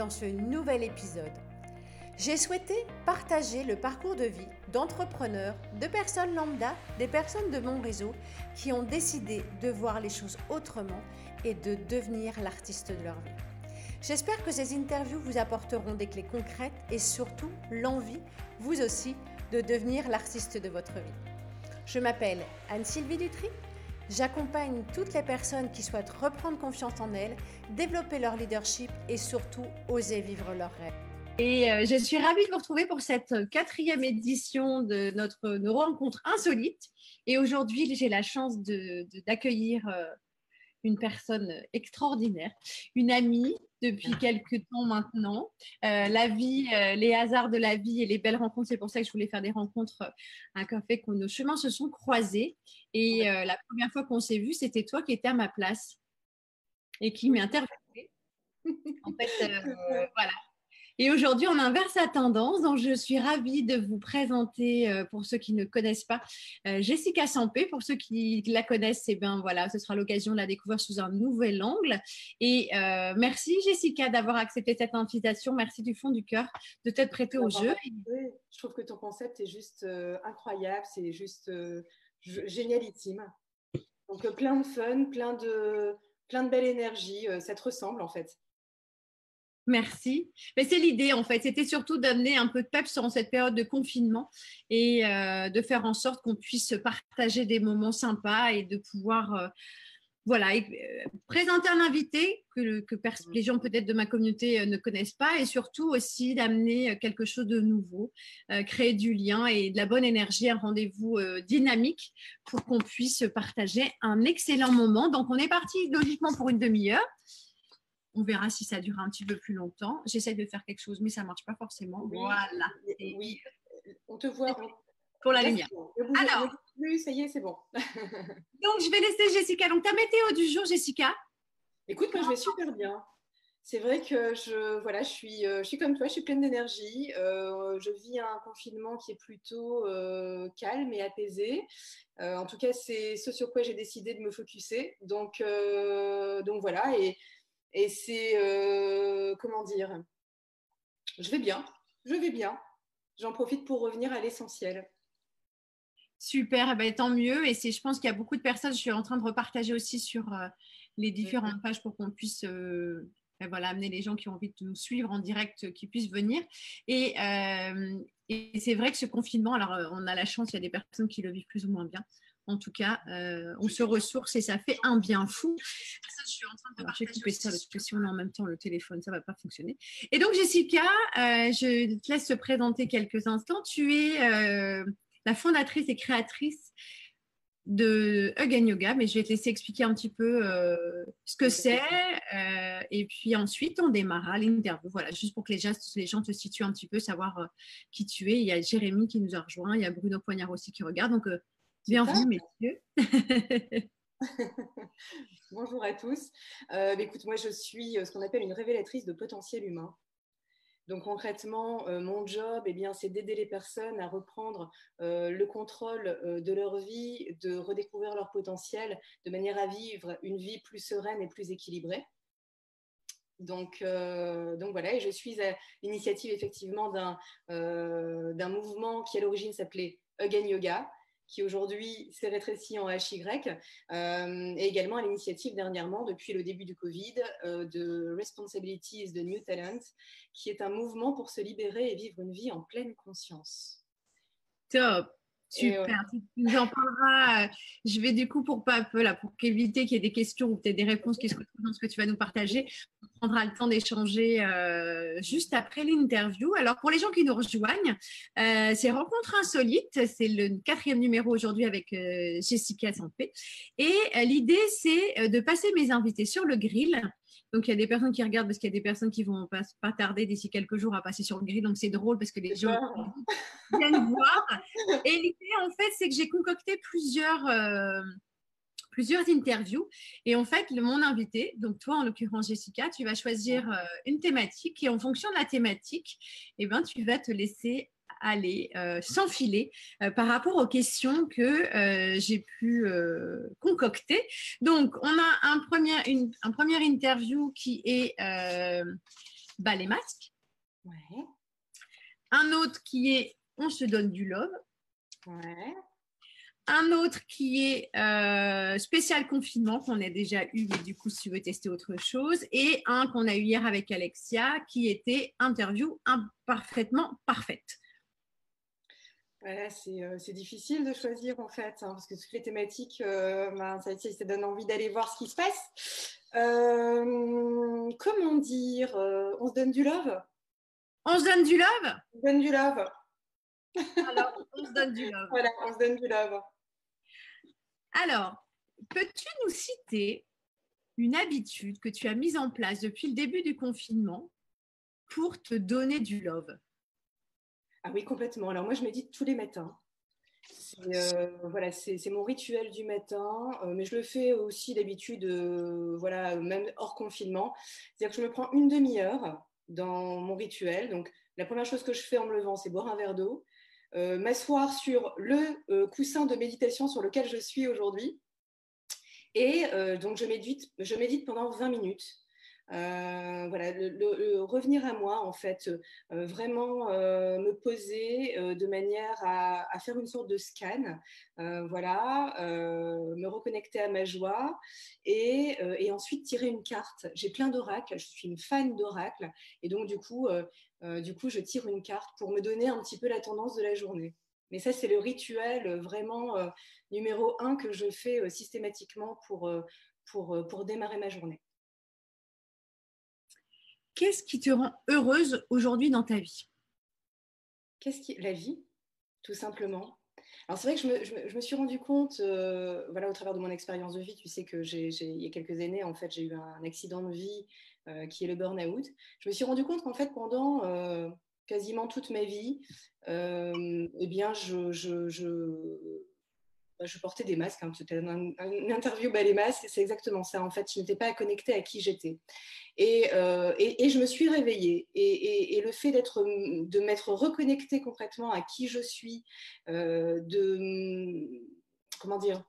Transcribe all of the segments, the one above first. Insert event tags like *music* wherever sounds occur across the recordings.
dans ce nouvel épisode. J'ai souhaité partager le parcours de vie d'entrepreneurs, de personnes lambda, des personnes de mon réseau qui ont décidé de voir les choses autrement et de devenir l'artiste de leur vie. J'espère que ces interviews vous apporteront des clés concrètes et surtout l'envie, vous aussi, de devenir l'artiste de votre vie. Je m'appelle Anne-Sylvie Dutry. J'accompagne toutes les personnes qui souhaitent reprendre confiance en elles, développer leur leadership et surtout oser vivre leurs rêves. Et euh, je suis ravie de vous retrouver pour cette quatrième édition de notre rencontre insolite. Et aujourd'hui, j'ai la chance d'accueillir de, euh, une personne extraordinaire, une amie depuis quelques temps maintenant. Euh, la vie, euh, les hasards de la vie et les belles rencontres, c'est pour ça que je voulais faire des rencontres, euh, un café que nos chemins se sont croisés. Et la première fois qu'on s'est vu, c'était toi qui étais à ma place et qui m'est interviewé. en fait, *laughs* voilà, et aujourd'hui, on inverse la tendance. Donc, je suis ravie de vous présenter, euh, pour ceux qui ne connaissent pas, euh, Jessica Sampé. Pour ceux qui la connaissent, eh bien, voilà, ce sera l'occasion de la découvrir sous un nouvel angle. Et euh, merci, Jessica, d'avoir accepté cette invitation. Merci du fond du cœur de t'être prêtée au jeu. Je trouve que ton concept est juste incroyable. C'est juste génialissime. Donc, plein de fun, plein de, plein de belle énergie. ça te ressemble, en fait. Merci. Mais c'est l'idée en fait. C'était surtout d'amener un peu de peps en cette période de confinement et euh, de faire en sorte qu'on puisse partager des moments sympas et de pouvoir euh, voilà, euh, présenter un invité que, que les gens peut-être de ma communauté ne connaissent pas et surtout aussi d'amener quelque chose de nouveau, créer du lien et de la bonne énergie, un rendez-vous dynamique pour qu'on puisse partager un excellent moment. Donc on est parti logiquement pour une demi-heure. On verra si ça dure un petit peu plus longtemps. J'essaie de faire quelque chose, mais ça ne marche pas forcément. voilà. oui, on te voit. Pour la lumière. Alors, oui, ça y est, c'est bon. *laughs* donc, je vais laisser Jessica. Donc, ta météo du jour, Jessica? Écoute, moi, je vais super bien. C'est vrai que je, voilà, je, suis, euh, je suis comme toi, je suis pleine d'énergie. Euh, je vis un confinement qui est plutôt euh, calme et apaisé. en tout cas, c'est ce sur quoi j'ai décidé de me focuser. Donc, donc voilà. Et et c'est, euh, comment dire, je vais bien, je vais bien. J'en profite pour revenir à l'essentiel. Super, eh ben, tant mieux. Et c'est, je pense qu'il y a beaucoup de personnes, je suis en train de repartager aussi sur euh, les différentes pages pour qu'on puisse euh, ben, voilà, amener les gens qui ont envie de nous suivre en direct, qui puissent venir. Et, et c'est vrai que ce confinement, alors on a la chance, il y a des personnes qui le vivent plus ou moins bien. En tout cas, euh, on se ressource et ça fait un bien fou. Ça, je suis en train de couper ça parce que si on a en même temps le téléphone, ça ne va pas fonctionner. Et donc, Jessica, euh, je te laisse te présenter quelques instants. Tu es euh, la fondatrice et créatrice de Hug Yoga, mais je vais te laisser expliquer un petit peu ce que c'est. et puis ensuite, on démarra l'interview. Voilà, juste pour que les gens, les gens te situent un petit peu, savoir qui tu es. Il y a Jérémy qui nous a rejoint, il y a Bruno Poignard aussi qui regarde. Donc, Bienvenue, messieurs. *laughs* Bonjour à tous. Euh, bah, écoute, moi, je suis euh, ce qu'on appelle une révélatrice de potentiel humain. Donc concrètement, euh, mon job, eh bien, c'est d'aider les personnes à reprendre le contrôle de leur vie, de redécouvrir leur potentiel, de manière à vivre une vie plus sereine et plus équilibrée. Donc, donc voilà, et je suis à l'initiative effectivement d'un mouvement qui à l'origine s'appelait Again Yoga, qui aujourd'hui s'est rétréci en HY, euh, et également à l'initiative dernièrement, depuis le début du Covid, euh, de Responsibilities de New Talent, qui est un mouvement pour se libérer et vivre une vie en pleine conscience. Top. Super, tu nous en parleras. Je vais du coup, pour pas là, pour éviter qu'il y ait des questions ou peut-être des réponses qui se retrouvent dans ce que tu vas nous partager, on prendra le temps d'échanger euh, juste après l'interview. Alors, pour les gens qui nous rejoignent, euh, c'est Rencontre Insolite. C'est le quatrième numéro aujourd'hui avec euh, Jessica Sampé. Et l'idée, c'est de passer mes invités sur le grill donc, il y a des personnes qui regardent parce qu'il y a des personnes qui vont pas, pas tarder d'ici quelques jours à passer sur le gris. Donc, c'est drôle parce que les gens *laughs* viennent voir. Et l'idée, en fait, c'est que j'ai concocté plusieurs, euh, plusieurs interviews. Et en fait, mon invité, donc toi, en l'occurrence, Jessica, tu vas choisir euh, une thématique. Et en fonction de la thématique, eh ben, tu vas te laisser aller euh, s'enfiler euh, par rapport aux questions que euh, j'ai pu concocter. Donc, on a un premier, une, un premier interview qui est bas les masques. Ouais. Un autre qui est on se donne du love. Ouais. Un autre qui est euh, spécial confinement qu'on a déjà eu, mais du coup, si tu veux tester autre chose. Et un qu'on a eu hier avec Alexia qui était interview imparfaitement parfaite. Voilà, euh, c'est difficile de choisir en fait, hein, parce que toutes les thématiques, euh, ben, ça, ça, donne envie d'aller voir ce qui se passe. comment dire On se donne du love? On se donne du love? On se donne du love. Alors, on se donne du love. *laughs* Voilà, on se donne du love. Alors, peux-tu nous citer une habitude que tu as mise en place depuis le début du confinement pour te donner du love? Ah oui, complètement. Alors moi, je médite tous les matins. Euh, voilà, c'est mon rituel du matin, euh, mais je le fais aussi d'habitude, euh, voilà, même hors confinement. C'est-à-dire que je me prends une demi-heure dans mon rituel. Donc, la première chose que je fais en me levant, c'est boire un verre d'eau. M'asseoir sur le coussin de méditation sur lequel je suis aujourd'hui. Et donc, je médite, je médite pendant 20 minutes. Voilà, le, revenir à moi, en fait, vraiment me poser de manière à, faire une sorte de scan, voilà, me reconnecter à ma joie et, et ensuite tirer une carte. J'ai plein d'oracles, je suis une fan d'oracles et donc du coup, euh, du coup, je tire une carte pour me donner un petit peu la tendance de la journée. Mais ça, c'est le rituel euh, vraiment euh, numéro un que je fais systématiquement pour, pour, pour démarrer ma journée. Qu'est-ce qui te rend heureuse aujourd'hui dans ta vie? Qu'est-ce qui la vie, tout simplement? Alors c'est vrai que je me, suis rendu compte, voilà, au travers de mon expérience de vie, tu sais que j'ai, y a quelques années, en fait, j'ai eu un accident de vie euh, qui est le burn-out, je me suis rendu compte qu'en fait, pendant euh, quasiment toute ma vie, euh, eh bien, je, je, bah, je, portais des masques. Hein, C'était une, interview bas les masques, c'est exactement ça. En fait, je n'étais pas connectée à qui j'étais. Et, et, je me suis réveillée. Et, le fait d'être, de m'être reconnectée complètement à qui je suis, de comment dire,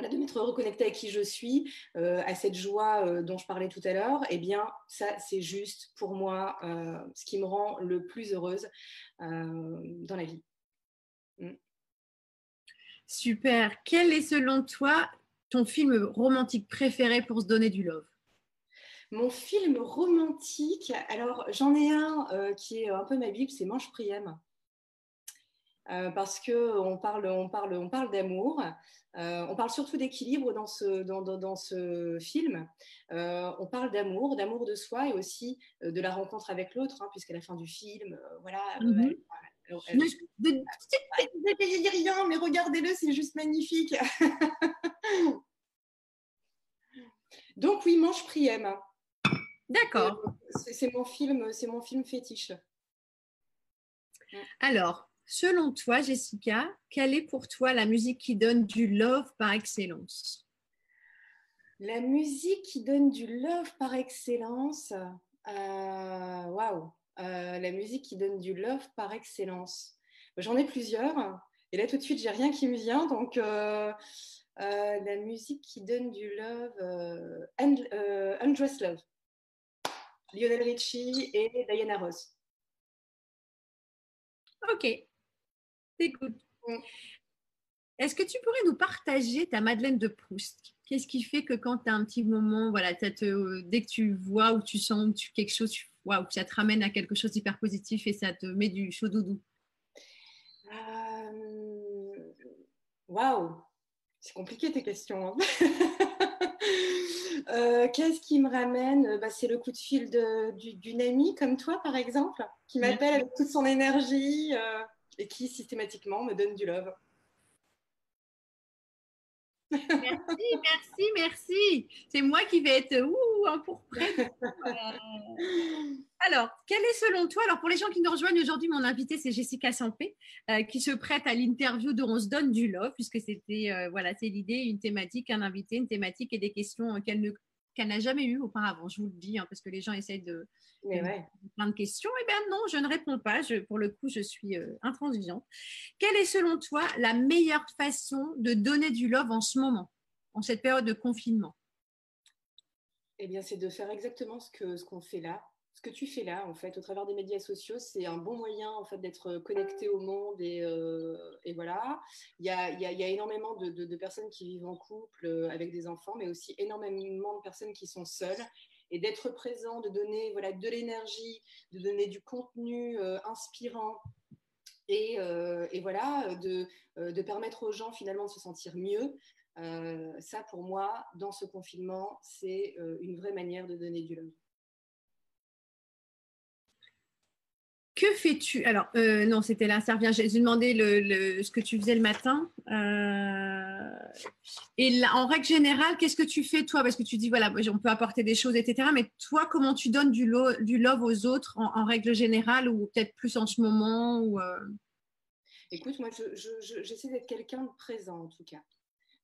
de m'être reconnectée à qui je suis, euh, à cette joie euh, dont je parlais tout à l'heure, eh bien, ça, c'est juste pour moi euh, ce qui me rend le plus heureuse dans la vie. Mm. Super. Quel est selon toi ton film romantique préféré pour se donner du love? Mon film romantique, alors j'en ai un qui est un peu ma bible, c'est Manche Prième. parce que on parle, on parle, on parle d'amour. Euh, on parle surtout d'équilibre dans ce, dans, ce film. Euh, on parle d'amour, d'amour de soi et aussi euh, de la rencontre avec l'autre, hein, puisqu'à la fin du film, voilà. Mm dis rien, mais regardez-le, c'est juste magnifique. *laughs* Donc oui, Manche Priem. D'accord. C'est mon film, c'est mon film fétiche. Alors, Selon toi, Jessica, quelle est pour toi la musique qui donne du love par excellence? La musique qui donne du love par excellence, euh, waouh, euh, la musique qui donne du love par excellence. J'en ai plusieurs, et là tout de suite, j'ai rien qui me vient, donc euh, la musique qui donne du love, Undress Love, Lionel Richie et Diana Ross. Ok, Écoute. Mm. Est-ce que tu pourrais nous partager ta Madeleine de Proust? Qu'est-ce qui fait que quand tu as un petit moment, voilà, te, dès que tu vois ou tu sens tu, quelque chose, tu, ça te ramène à quelque chose d'hyper positif et ça te met du chaud doudou euh, Waouh C'est compliqué tes questions. Hein. *laughs* Euh, qu'est-ce qui me ramène? Bah, C'est le coup de fil d'une amie comme toi, par exemple, qui m'appelle avec toute son énergie. Euh, et qui systématiquement me donne du love. Merci, merci, merci. C'est moi qui vais être ouh, un pour près. alors, quel est selon toi, alors pour les gens qui nous rejoignent aujourd'hui, mon invité c'est Jessica Sampé, euh, qui se prête à l'interview de On se donne du love, puisque c'était, euh, voilà, c'est l'idée, une thématique, un invité, une thématique et des questions qu'elle ne qu'elle n'a jamais eu auparavant, je vous le dis, hein, parce que les gens essayent de, plein de questions. Eh bien non, je ne réponds pas. Je, pour le coup, je suis euh, intransigeante. Quelle est selon toi la meilleure façon de donner du love en ce moment, en cette période de confinement? Eh bien, c'est de faire exactement ce qu'on fait là, ce que tu fais là, en fait, au travers des médias sociaux, c'est un bon moyen, en fait, d'être connecté au monde et, et voilà. Il y, a, énormément de, personnes qui vivent en couple avec des enfants, mais aussi énormément de personnes qui sont seules et d'être présent, de donner voilà, de l'énergie, de donner du contenu euh, inspirant et, euh, voilà, de, euh, de, permettre aux gens finalement de se sentir mieux. ça, pour moi, dans ce confinement, c'est une vraie manière de donner du love. Que fais-tu? Alors, euh, non, c'était là, ça revient. J'ai demandé le, ce que tu faisais le matin. Euh, et en règle générale, qu'est-ce que tu fais toi? Parce que tu dis, voilà, on peut apporter des choses, etc. Mais toi, comment tu donnes du, du love aux autres en, règle générale ou peut-être plus en ce moment euh? Écoute, moi, j'essaie d'être quelqu'un de présent en tout cas.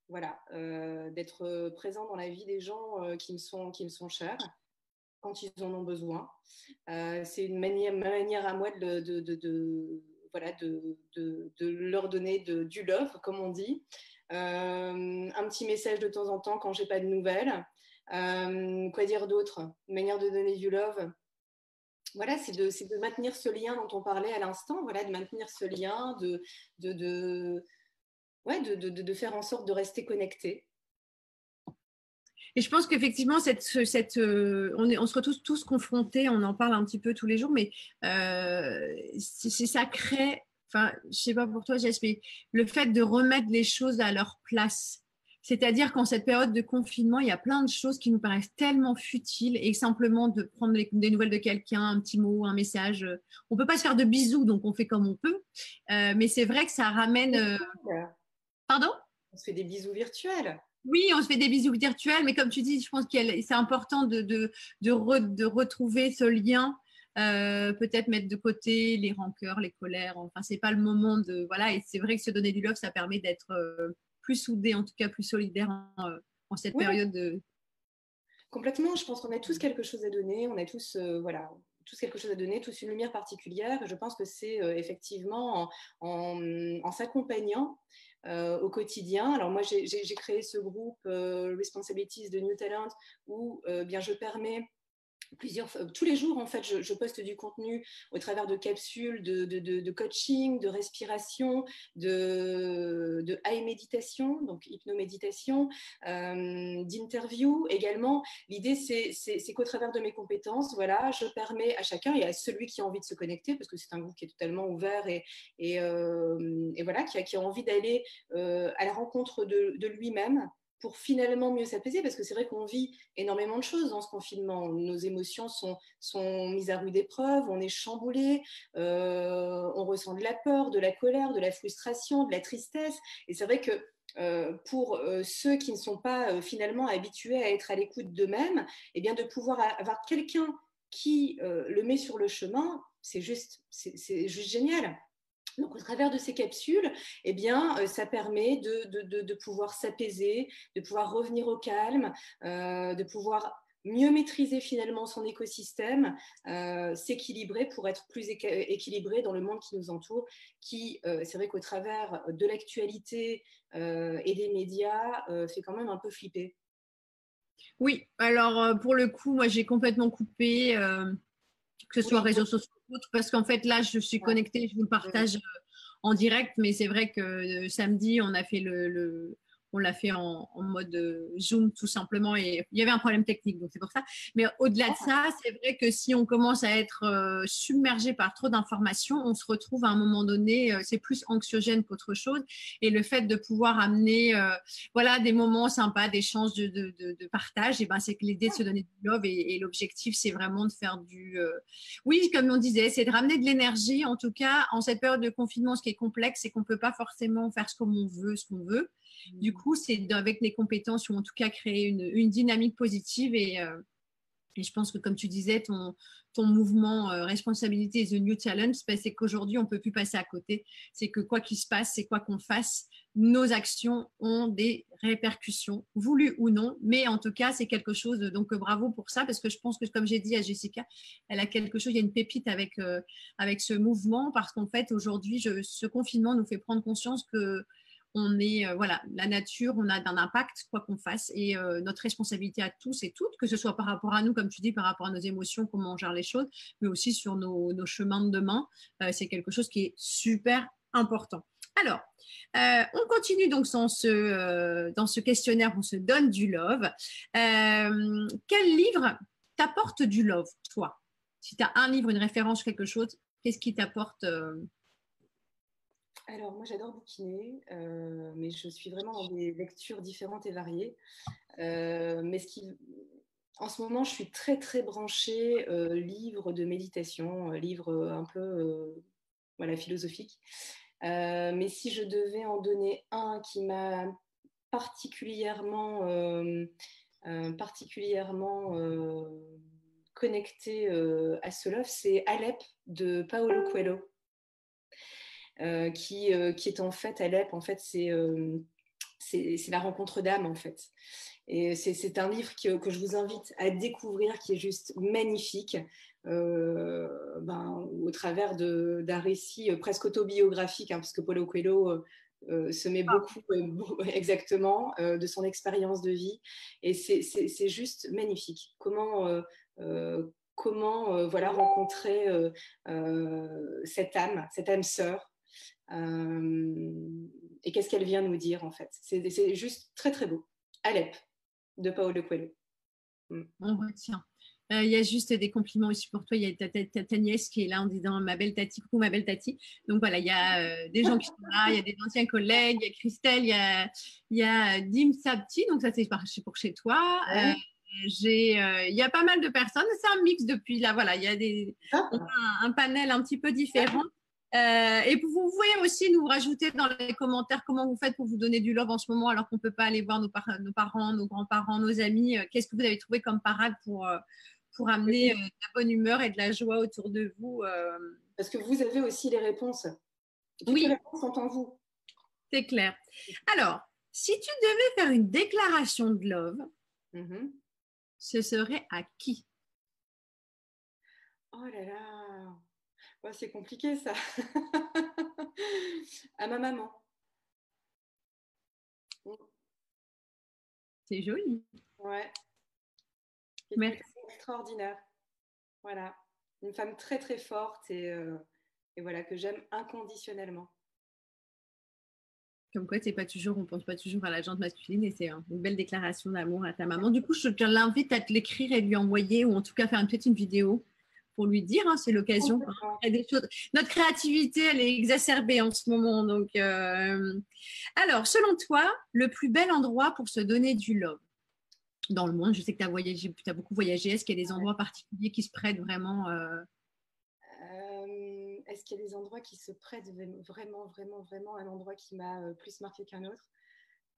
Voilà, d'être présent dans la vie des gens qui, me sont, qui me sont chers quand ils en ont besoin. Euh, c'est une manière, ma manière à moi de, voilà, de, leur donner du love, comme on dit. Euh, un petit message de temps en temps quand j'ai pas de nouvelles. Euh, quoi dire d'autre? Une manière de donner du love. Voilà, c'est de, maintenir ce lien dont on parlait à l'instant, voilà, de maintenir ce lien, de, ouais, de, faire en sorte de rester connecté. Et je pense qu'effectivement, cette, cette, euh, on, est, on, se retrouve tous confrontés, on en parle un petit peu tous les jours, mais euh, c'est, ça crée, enfin, je sais pas pour toi, mais le fait de remettre les choses à leur place. C'est-à-dire qu'en cette période de confinement, il y a plein de choses qui nous paraissent tellement futiles et simplement de prendre des nouvelles de quelqu'un, un petit mot, un message. On peut pas se faire de bisous, donc on fait comme on peut. Euh, mais c'est vrai que ça ramène. Pardon On se fait des bisous virtuels. Oui, on se fait des bisous virtuels, mais comme tu dis, je pense que c'est important de, de, de, retrouver ce lien. Euh, peut-être mettre de côté les rancœurs, les colères. Enfin, c'est pas le moment de voilà. Et c'est vrai que se donner du love, ça permet d'être euh, plus soudé, en tout cas plus solidaire en, euh, cette période. De... Complètement. Je pense qu'on a tous quelque chose à donner. On a tous voilà tous quelque chose à donner, tous une lumière particulière. Je pense que c'est effectivement en, en s'accompagnant euh, au quotidien. Alors moi, j'ai créé ce groupe euh, Responsibilities de New Talent où euh, bien je permets tous les jours en fait je, poste du contenu au travers de capsules de, coaching de respiration de, de high méditation donc hypnoméditation euh, d'interview également. L'idée c'est qu'au travers de mes compétences voilà je permets à chacun et à celui qui a envie de se connecter parce que c'est un groupe qui est totalement ouvert et, euh, voilà qui a, envie d'aller euh, à la rencontre de lui-même pour finalement mieux s'apaiser, parce que c'est vrai qu'on vit énormément de choses dans ce confinement. Nos émotions sont, sont mises à rude épreuve, on est chamboulé, euh, on ressent de la peur, de la colère, de la frustration, de la tristesse. Et c'est vrai que euh, pour euh, ceux qui ne sont pas finalement habitués à être à l'écoute d'eux-mêmes, eh bien de pouvoir avoir quelqu'un qui le met sur le chemin, c'est juste, c'est juste génial. Donc, au travers de ces capsules, eh bien, euh, ça permet de, pouvoir s'apaiser, de pouvoir revenir au calme, euh, de pouvoir mieux maîtriser finalement son écosystème, euh, s'équilibrer pour être plus équilibré dans le monde qui nous entoure, qui, c'est vrai qu'au travers de l'actualité et des médias, fait quand même un peu flipper. Oui, alors pour le coup, moi j'ai complètement coupé que ce soit réseaux sociaux ou autres, parce qu'en fait, là, je suis connectée, je vous le partage euh, en direct, mais c'est vrai que euh, samedi, on a fait le on l'a fait en, mode euh, Zoom tout simplement et il y avait un problème technique, donc c'est pour ça. Mais au-delà de ça, c'est vrai que si on commence à être euh, submergé par trop d'informations, on se retrouve à un moment donné, euh, c'est plus anxiogène qu'autre chose. Et le fait de pouvoir amener voilà, des moments sympas, d'échanges, de, de, de, partage, et ben, c'est que l'idée de se donner du love et, l'objectif, c'est vraiment de faire du... Oui, comme on disait, c'est de ramener de l'énergie. En tout cas, en cette période de confinement, ce qui est complexe, c'est qu'on ne peut pas forcément faire ce qu'on veut, ce qu'on veut. Du coup, c'est avec les compétences ou en tout cas créer une, dynamique positive euh, et, je pense que comme tu disais, ton, ton mouvement euh, responsabilité is the new challenge, ben, c'est qu'aujourd'hui, on ne peut plus passer à côté. C'est que quoi qu'il se passe, c'est quoi qu'on fasse, nos actions ont des répercussions, voulues ou non, mais en tout cas, c'est quelque chose, donc bravo pour ça, parce que je pense que, comme j'ai dit à Jessica, elle a quelque chose, il y a une pépite avec, euh, avec ce mouvement, parce qu'en fait, aujourd'hui, ce confinement nous fait prendre conscience que on est, euh, voilà, la nature, on a un impact, quoi qu'on fasse, et euh, notre responsabilité à tous et toutes, que ce soit par rapport à nous, comme tu dis, par rapport à nos émotions, comment on gère les choses, mais aussi sur nos, chemins de demain, euh, c'est quelque chose qui est super important. Alors, on continue donc dans ce, dans ce questionnaire, on se donne du love. quel livre t'apporte du love, toi? Si tu as un livre, une référence, quelque chose, qu'est-ce qui t'apporte alors, moi, j'adore bouquiner, euh, mais je suis vraiment dans des lectures différentes et variées. Euh, mais en ce moment, je suis très, très branchée euh, livre de méditation, livre un peu voilà, philosophique. mais si je devais en donner un qui m'a particulièrement, particulièrement connecté à ce love, c'est Alep de Paolo Coelho. Euh, qui, euh, qui, est en fait Alep, en fait, euh, c'est c'est la rencontre d'âme, en fait. Et c'est un livre que, que, je vous invite à découvrir, qui est juste magnifique, ben, au travers d'un récit presque autobiographique, hein, parce que Paulo Coelho se met ah. beaucoup, *laughs* exactement, de son expérience de vie. Et c'est juste magnifique. Comment, comment voilà, rencontrer cette âme, cette âme sœur, et qu'est-ce qu'elle vient nous dire en fait? C'est juste très très beau. Alep de Paolo Coelho. Mm. On retient. Euh, il y a juste des compliments aussi pour toi. Il y a ta, nièce qui est là en disant ma belle Tati, coucou ma belle Tati. Donc voilà, il y a euh, des gens qui sont là, il y a des anciens collègues, il y a Christelle, il y a, il y a Dim Sabti, donc ça c'est pour chez toi. j'ai, il y a pas mal de personnes. C'est un mix depuis là. Voilà, il y a des, ah. un, panel un petit peu différent. Euh, et vous pouvez aussi nous rajouter dans les commentaires comment vous faites pour vous donner du love en ce moment alors qu'on ne peut pas aller voir nos, parents, nos grands-parents, nos amis. Euh, qu'est-ce que vous avez trouvé comme parade pour, euh, pour amener de la bonne humeur et de la joie autour de vous Parce que vous avez aussi les réponses. oui. Les réponses sont en vous. C'est clair. Alors, si tu devais faire une déclaration de love, mm-hmm. ce serait à qui? Oh là là c'est compliqué ça. *laughs* à ma maman. C'est joli. Ouais. Merci. Extraordinaire. Voilà. Une femme très très forte et, euh, et voilà que j'aime inconditionnellement. Comme quoi, c'est pas toujours, on pense pas toujours à la jante masculine et c'est une belle déclaration d'amour à ta maman. Du coup, je te l'invite à te l'écrire et lui envoyer ou en tout cas faire peut-être une vidéo pour lui dire. Hein, c'est l'occasion. Notre créativité, elle est exacerbée en ce moment. Donc, euh, alors, selon toi, le plus bel endroit pour se donner du love? Dans le monde Je sais que tu as voyagé, as beaucoup voyagé. Est-ce qu'il y a des endroits particuliers qui se prêtent vraiment euh? Euh, Est-ce qu'il y a des endroits qui se prêtent vraiment, vraiment, vraiment un endroit qui m'a plus marqué qu'un autre?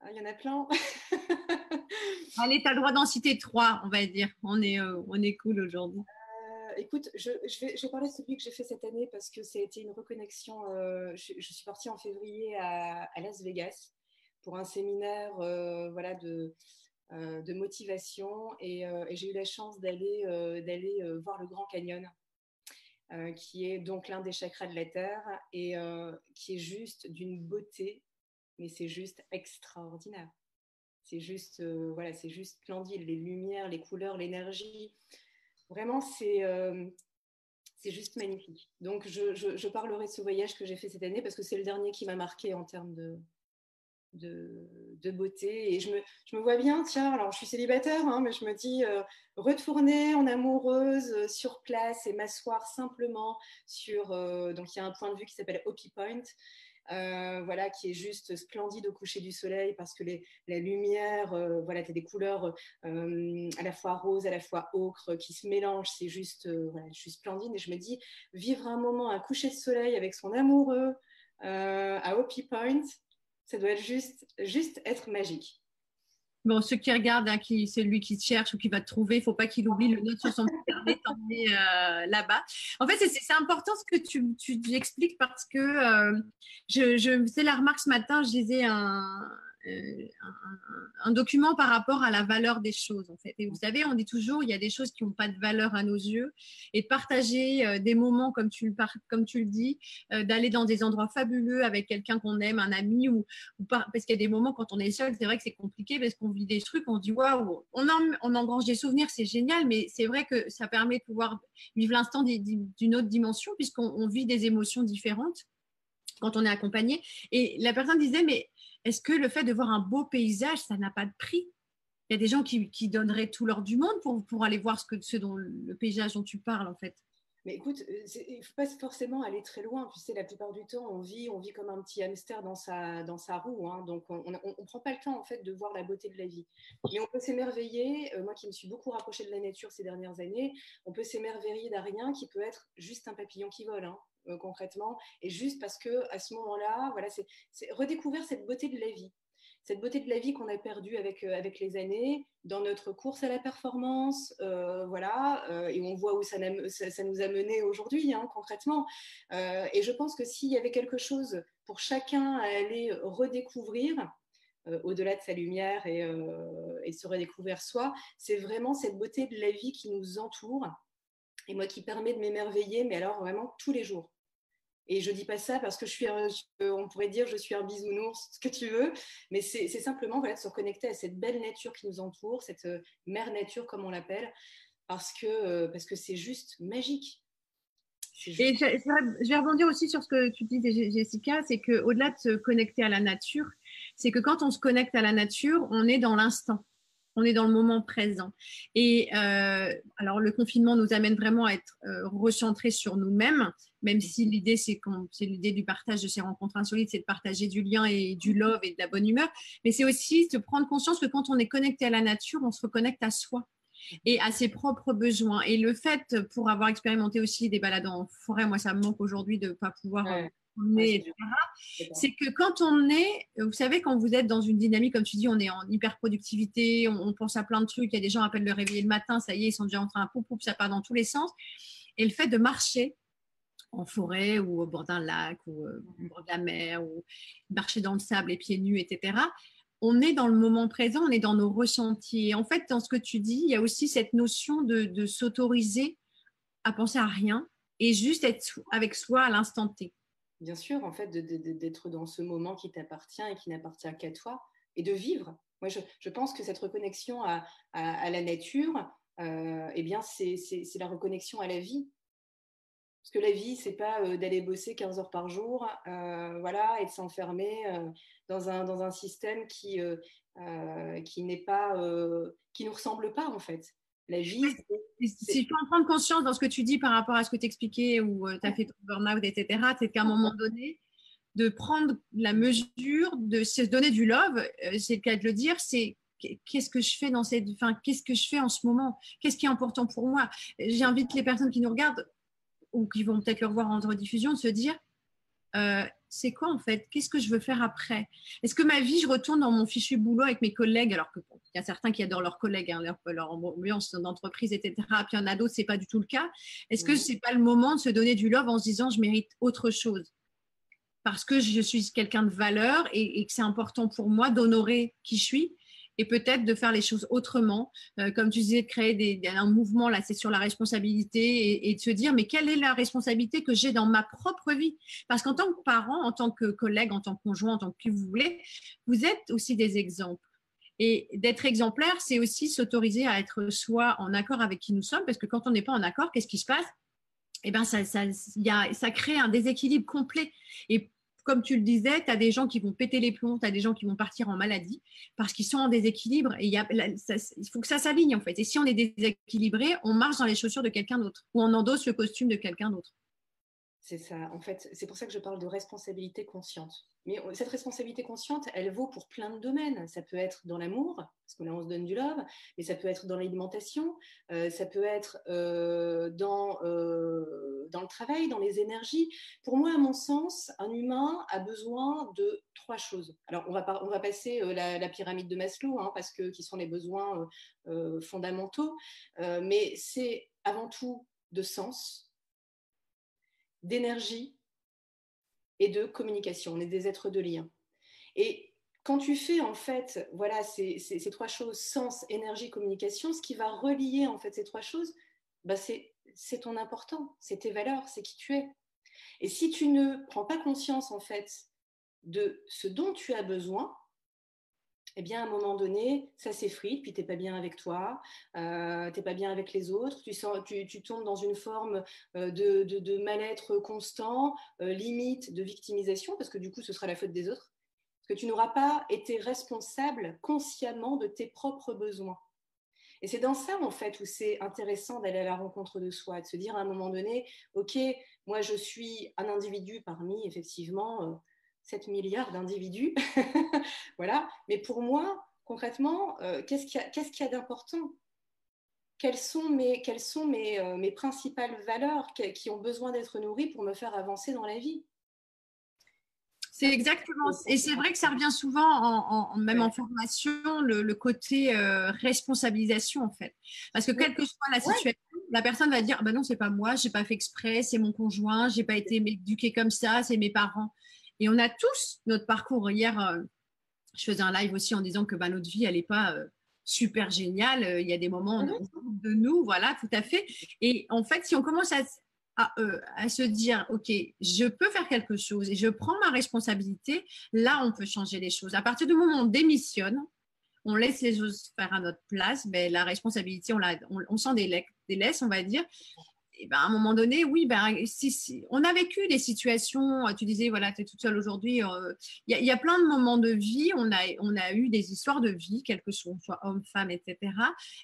Ah, il y en a plein. *laughs* Allez, tu as le droit d'en citer trois, on va dire. On est, on est cool aujourd'hui écoute, je, vais, parler de celui que j'ai fait cette année parce que ça a été une reconnexion. Euh, je, suis partie en février à, Las Vegas pour un séminaire euh, voilà, de, euh, motivation et, j'ai eu la chance d'aller d'aller voir le Grand Canyon. qui est donc l'un des chakras de la Terre et qui est juste d'une beauté, mais c'est juste extraordinaire. C'est juste, voilà, c'est juste splendide, les lumières, les couleurs, l'énergie. Vraiment, euh, c'est juste magnifique. Donc, je, parlerai de ce voyage que j'ai fait cette année parce que c'est le dernier qui m'a marqué en termes de, de, beauté. Et je me, je me, vois bien, tiens, alors je suis célibataire, hein, mais je me dis euh, retourner en amoureuse euh, sur place et m'asseoir simplement sur. donc, il y a un point de vue qui s'appelle Hopi Point. Euh, voilà, qui est juste splendide au coucher du soleil parce que les, la lumière, euh, voilà, tu as des couleurs euh, à la fois rose, à la fois ocre qui se mélangent, c'est juste, voilà, juste splendide. Et je me dis, vivre un moment, un coucher de soleil avec son amoureux à Hopi Point, ça doit être juste, juste être magique. Bon, ceux qui regardent, hein, qui, qui cherche ou qui va te trouver, il ne faut pas qu'il oublie le note sur son carnet euh, là-bas. En fait, c'est, important ce que tu, tu, expliques parce que euh, je, je, la remarque ce matin, je disais un, un, document par rapport à la valeur des choses, en fait. Et vous savez, on dit toujours, il y a des choses qui n'ont pas de valeur à nos yeux. Et partager euh, des moments, comme tu, comme tu le dis, euh, d'aller dans des endroits fabuleux avec quelqu'un qu'on aime, un ami, ou, parce qu'il y a des moments quand on est seul, c'est vrai que c'est compliqué parce qu'on vit des trucs, on dit waouh, on, on engrange des souvenirs, c'est génial, mais c'est vrai que ça permet de pouvoir vivre l'instant d'une autre dimension puisqu'on vit des émotions différentes quand on est accompagné. Et la personne disait, mais est-ce que le fait de voir un beau paysage, ça n'a pas de prix? Il y a des gens qui, donneraient tout l'or du monde pour, aller voir ce, que, ce dont le paysage dont tu parles, en fait. Mais écoute, euh, il ne faut pas forcément aller très loin. Tu sais, la plupart du temps, on vit, on vit comme un petit hamster dans sa, dans sa roue. Hein. donc, on ne prend pas le temps, en fait, de voir la beauté de la vie. Mais on peut s'émerveiller. Euh, moi qui me suis beaucoup rapprochée de la nature ces dernières années, on peut s'émerveiller d'un rien qui peut être juste un papillon qui vole. Hein. Euh, concrètement, et juste parce que à ce moment-là, voilà, c'est redécouvrir cette beauté de la vie, cette beauté de la vie qu'on a perdue avec, euh, les années, dans notre course à la performance, euh, voilà, et on voit où ça, ça, nous a mené aujourd'hui, hein, concrètement. et je pense que s'il y avait quelque chose pour chacun à aller redécouvrir, au-delà de sa lumière et, et se redécouvrir soi, c'est vraiment cette beauté de la vie qui nous entoure et moi qui permet de m'émerveiller, mais alors vraiment tous les jours. Et je dis pas ça parce que je suis, on pourrait dire, je suis un bisounours, ce que tu veux, mais c'est simplement voilà, de se reconnecter à cette belle nature qui nous entoure, cette euh, mère nature comme on l'appelle, parce que euh, parce que c'est juste magique. Et je, vais rebondir aussi sur ce que tu dis, Jessica, c'est qu'au-delà de se connecter à la nature, c'est que quand on se connecte à la nature, on est dans l'instant on est dans le moment présent. Et euh, alors, le confinement nous amène vraiment à être euh, recentrés sur nous-mêmes, même si l'idée, c'est, c'est l'idée du partage de ces rencontres insolites, c'est de partager du lien et du love et de la bonne humeur. Mais c'est aussi de prendre conscience que quand on est connecté à la nature, on se reconnecte à soi et à ses propres besoins. Et le fait, pour avoir expérimenté aussi des balades en forêt, moi, ça me manque aujourd'hui de ne pas pouvoir c'est que quand on est, vous savez, quand vous êtes dans une dynamique, comme tu dis, on est en hyper productivité, on, pense à plein de trucs, il y a des gens qui appellent le réveiller le matin, ça y est, ils sont déjà en train de poup, ça part dans tous les sens. Et le fait de marcher en forêt ou au bord d'un lac ou euh, au bord de la mer ou marcher dans le sable les pieds nus, etc., on est dans le moment présent, on est dans nos ressentis. Et en fait, dans ce que tu dis, il y a aussi cette notion de, de s'autoriser à penser à rien et juste être avec soi à l'instant T bien sûr, en fait, d'être dans ce moment qui t'appartient et qui n'appartient qu'à toi, et de vivre. Moi, je, pense que cette reconnexion à, la nature, euh, eh bien, c'est la reconnexion à la vie. Parce que la vie, c'est pas euh, d'aller bosser 15 heures par jour, euh, voilà, et de s'enfermer dans, un, dans un système qui, qui n'est pas, qui nous ressemble pas en fait. La vie. Si tu en prendre conscience dans ce que tu dis par rapport à ce que tu expliquais ou tu as fait ton burn-out, etc., c'est qu'à un moment donné, de prendre la mesure, de se donner du love, c'est le cas de le dire, c'est qu'est-ce que je fais dans cette, enfin, qu'est-ce que je fais en ce moment, qu'est-ce qui est important pour moi? J'invite les personnes qui nous regardent ou qui vont peut-être le revoir en rediffusion de se dire, euh, c'est quoi en fait? Qu'est-ce que je veux faire après? Est-ce que ma vie, je retourne dans mon fichu boulot avec mes collègues Alors qu'il y a certains qui adorent leurs collègues, hein, leur, ambiance d'entreprise, etc. Puis il y en a d'autres, c'est pas du tout le cas. Est-ce que c'est pas le moment de se donner du love en se disant je mérite autre chose? Parce que je suis quelqu'un de valeur et que c'est important pour moi d'honorer qui je suis et peut-être de faire les choses autrement. Euh, comme tu disais, de créer un mouvement, là, c'est sur la responsabilité et, de se dire, mais quelle est la responsabilité que j'ai dans ma propre vie? Parce qu'en tant que parent, en tant que collègue, en tant que conjoint, en tant que qui vous voulez, vous êtes aussi des exemples. Et d'être exemplaire, c'est aussi s'autoriser à être soi en accord avec qui nous sommes, parce que quand on n'est pas en accord, qu'est-ce qui se passe? Eh ben ça, crée un déséquilibre complet. Et comme tu le disais, tu as des gens qui vont péter les plombs, tu as des gens qui vont partir en maladie parce qu'ils sont en déséquilibre et il, il faut que ça s'aligne en fait. Et si on est déséquilibré, on marche dans les chaussures de quelqu'un d'autre ou on endosse le costume de quelqu'un d'autre. C'est ça. En fait, c'est pour ça que je parle de responsabilité consciente. Mais cette responsabilité consciente, elle vaut pour plein de domaines. Ça peut être dans l'amour, parce que là, on se donne du love, mais ça peut être dans l'alimentation, euh, ça peut être euh, dans, euh, dans le travail, dans les énergies. Pour moi, à mon sens, un humain a besoin de trois choses. Alors, on va, on va passer la, pyramide de Maslow, hein, parce que qui sont les besoins fondamentaux, mais c'est avant tout de sens, d'énergie et de communication. On est des êtres de lien. Et quand tu fais en fait, voilà, ces, ces, trois choses, sens, énergie, communication, ce qui va relier en fait ces trois choses, bah, c'est ton important, c'est tes valeurs, c'est qui tu es. Et si tu ne prends pas conscience en fait de ce dont tu as besoin, eh bien, à un moment donné, ça s'effrite, puis tu n'es pas bien avec toi, euh, tu n'es pas bien avec les autres, tu, sens, tu, tombes dans une forme euh, de, de, mal-être constant, euh, limite de victimisation, parce que du coup, ce sera la faute des autres, parce que tu n'auras pas été responsable consciemment de tes propres besoins. Et c'est dans ça, en fait, où c'est intéressant d'aller à la rencontre de soi, de se dire à un moment donné, OK, moi, je suis un individu parmi, effectivement, 7 milliards d'individus. *laughs* voilà. Mais pour moi, concrètement, euh, qu'est-ce qu'il y a, d'important? Quelles sont, mes, quelles sont mes, euh, mes principales valeurs qui, ont besoin d'être nourries pour me faire avancer dans la vie? C'est exactement. Et c'est vrai que ça revient souvent, en, même en formation, le, côté euh, responsabilisation, en fait. Parce que quelle que soit la situation, la personne va dire ah ben non, c'est pas moi, j'ai pas fait exprès, c'est mon conjoint, j'ai pas été éduquée comme ça, c'est mes parents. Et on a tous notre parcours. Hier, euh, je faisais un live aussi en disant que bah, notre vie, elle n'est pas euh, super géniale. Euh, il y a des moments mhm. de nous, voilà, tout à fait. Et en fait, si on commence à, à, se dire, OK, je peux faire quelque chose et je prends ma responsabilité, là, on peut changer les choses. À partir du moment où on démissionne, on laisse les choses faire à notre place, mais ben, la responsabilité, on, la, on, s'en délaisse, on va dire. Ben, à un moment donné, oui, ben, si, on a vécu des situations, tu disais, voilà, tu es toute seule aujourd'hui, euh, il y, a plein de moments de vie, on a, on a eu des histoires de vie, quel que soit, soit homme, femme, etc.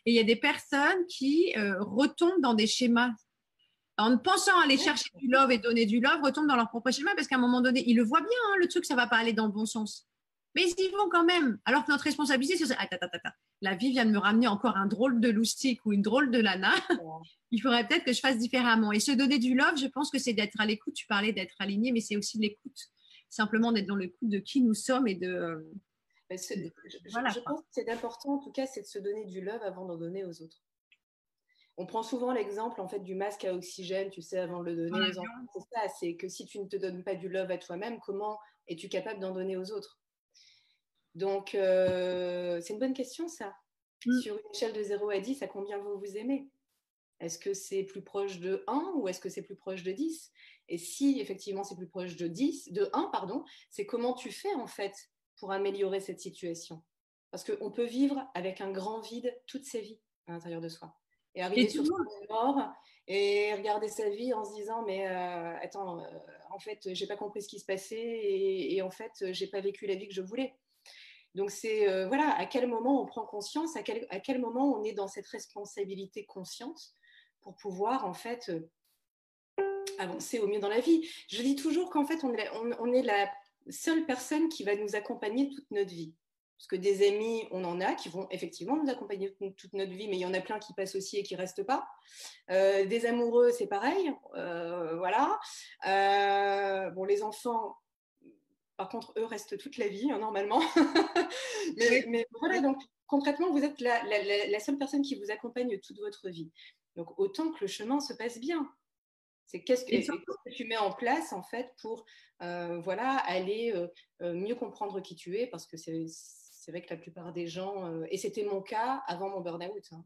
Et il y a des personnes qui euh, retombent dans des schémas. En pensant aller chercher du love et donner du love, retombent dans leur propre schéma parce qu'à un moment donné, ils le voient bien, hein, le truc, ça va pas aller dans le bon sens mais ils y vont quand même. Alors que notre responsabilité, c'est attends, attends, attends, la vie vient de me ramener encore un drôle de loustique ou une drôle de lana. *laughs* Il faudrait peut-être que je fasse différemment. Et se donner du love, je pense que c'est d'être à l'écoute. Tu parlais d'être aligné, mais c'est aussi l'écoute. Simplement d'être dans l'écoute de qui nous sommes et de. Je, pense que c'est important, en tout cas, c'est de se donner du love avant d'en donner aux autres. On prend souvent l'exemple en fait du masque à oxygène, tu sais, avant de le donner aux enfants. C'est ça, c'est que si tu ne te donnes pas du love à toi-même, comment es-tu capable d'en donner aux autres? Donc, euh, c'est une bonne question, ça. Mm. Sur une échelle de 0 à 10, à combien vous vous aimez? Est-ce que c'est plus proche de 1 ou est-ce que c'est plus proche de 10 Et si effectivement c'est plus proche de 10, de 1, pardon, c'est comment tu fais en fait pour améliorer cette situation? Parce qu'on peut vivre avec un grand vide toute sa vie à l'intérieur de soi. Et arriver sur son mort et regarder sa vie en se disant mais euh, attends, euh, en fait, j'ai pas compris ce qui se passait et, et en fait, j'ai pas vécu la vie que je voulais. Donc c'est euh, voilà, à quel moment on prend conscience, à quel, à quel moment on est dans cette responsabilité consciente pour pouvoir en fait euh, avancer au mieux dans la vie. Je dis toujours qu'en fait on est, on, est, la seule personne qui va nous accompagner toute notre vie. Parce que des amis, on en a qui vont effectivement nous accompagner toute notre vie, mais il y en a plein qui passent aussi et qui restent pas. Euh, des amoureux, c'est pareil, voilà. bon, les enfants, par contre, eux restent toute la vie, hein, normalement. *laughs* mais, voilà, donc concrètement, vous êtes la, seule personne qui vous accompagne toute votre vie. Donc, autant que le chemin se passe bien. C'est qu'est-ce que, tu mets en place, en fait, pour euh, voilà, aller euh, euh, mieux comprendre qui tu es, parce que c'est, vrai que la plupart des gens, et c'était mon cas avant mon burn-out. Hein.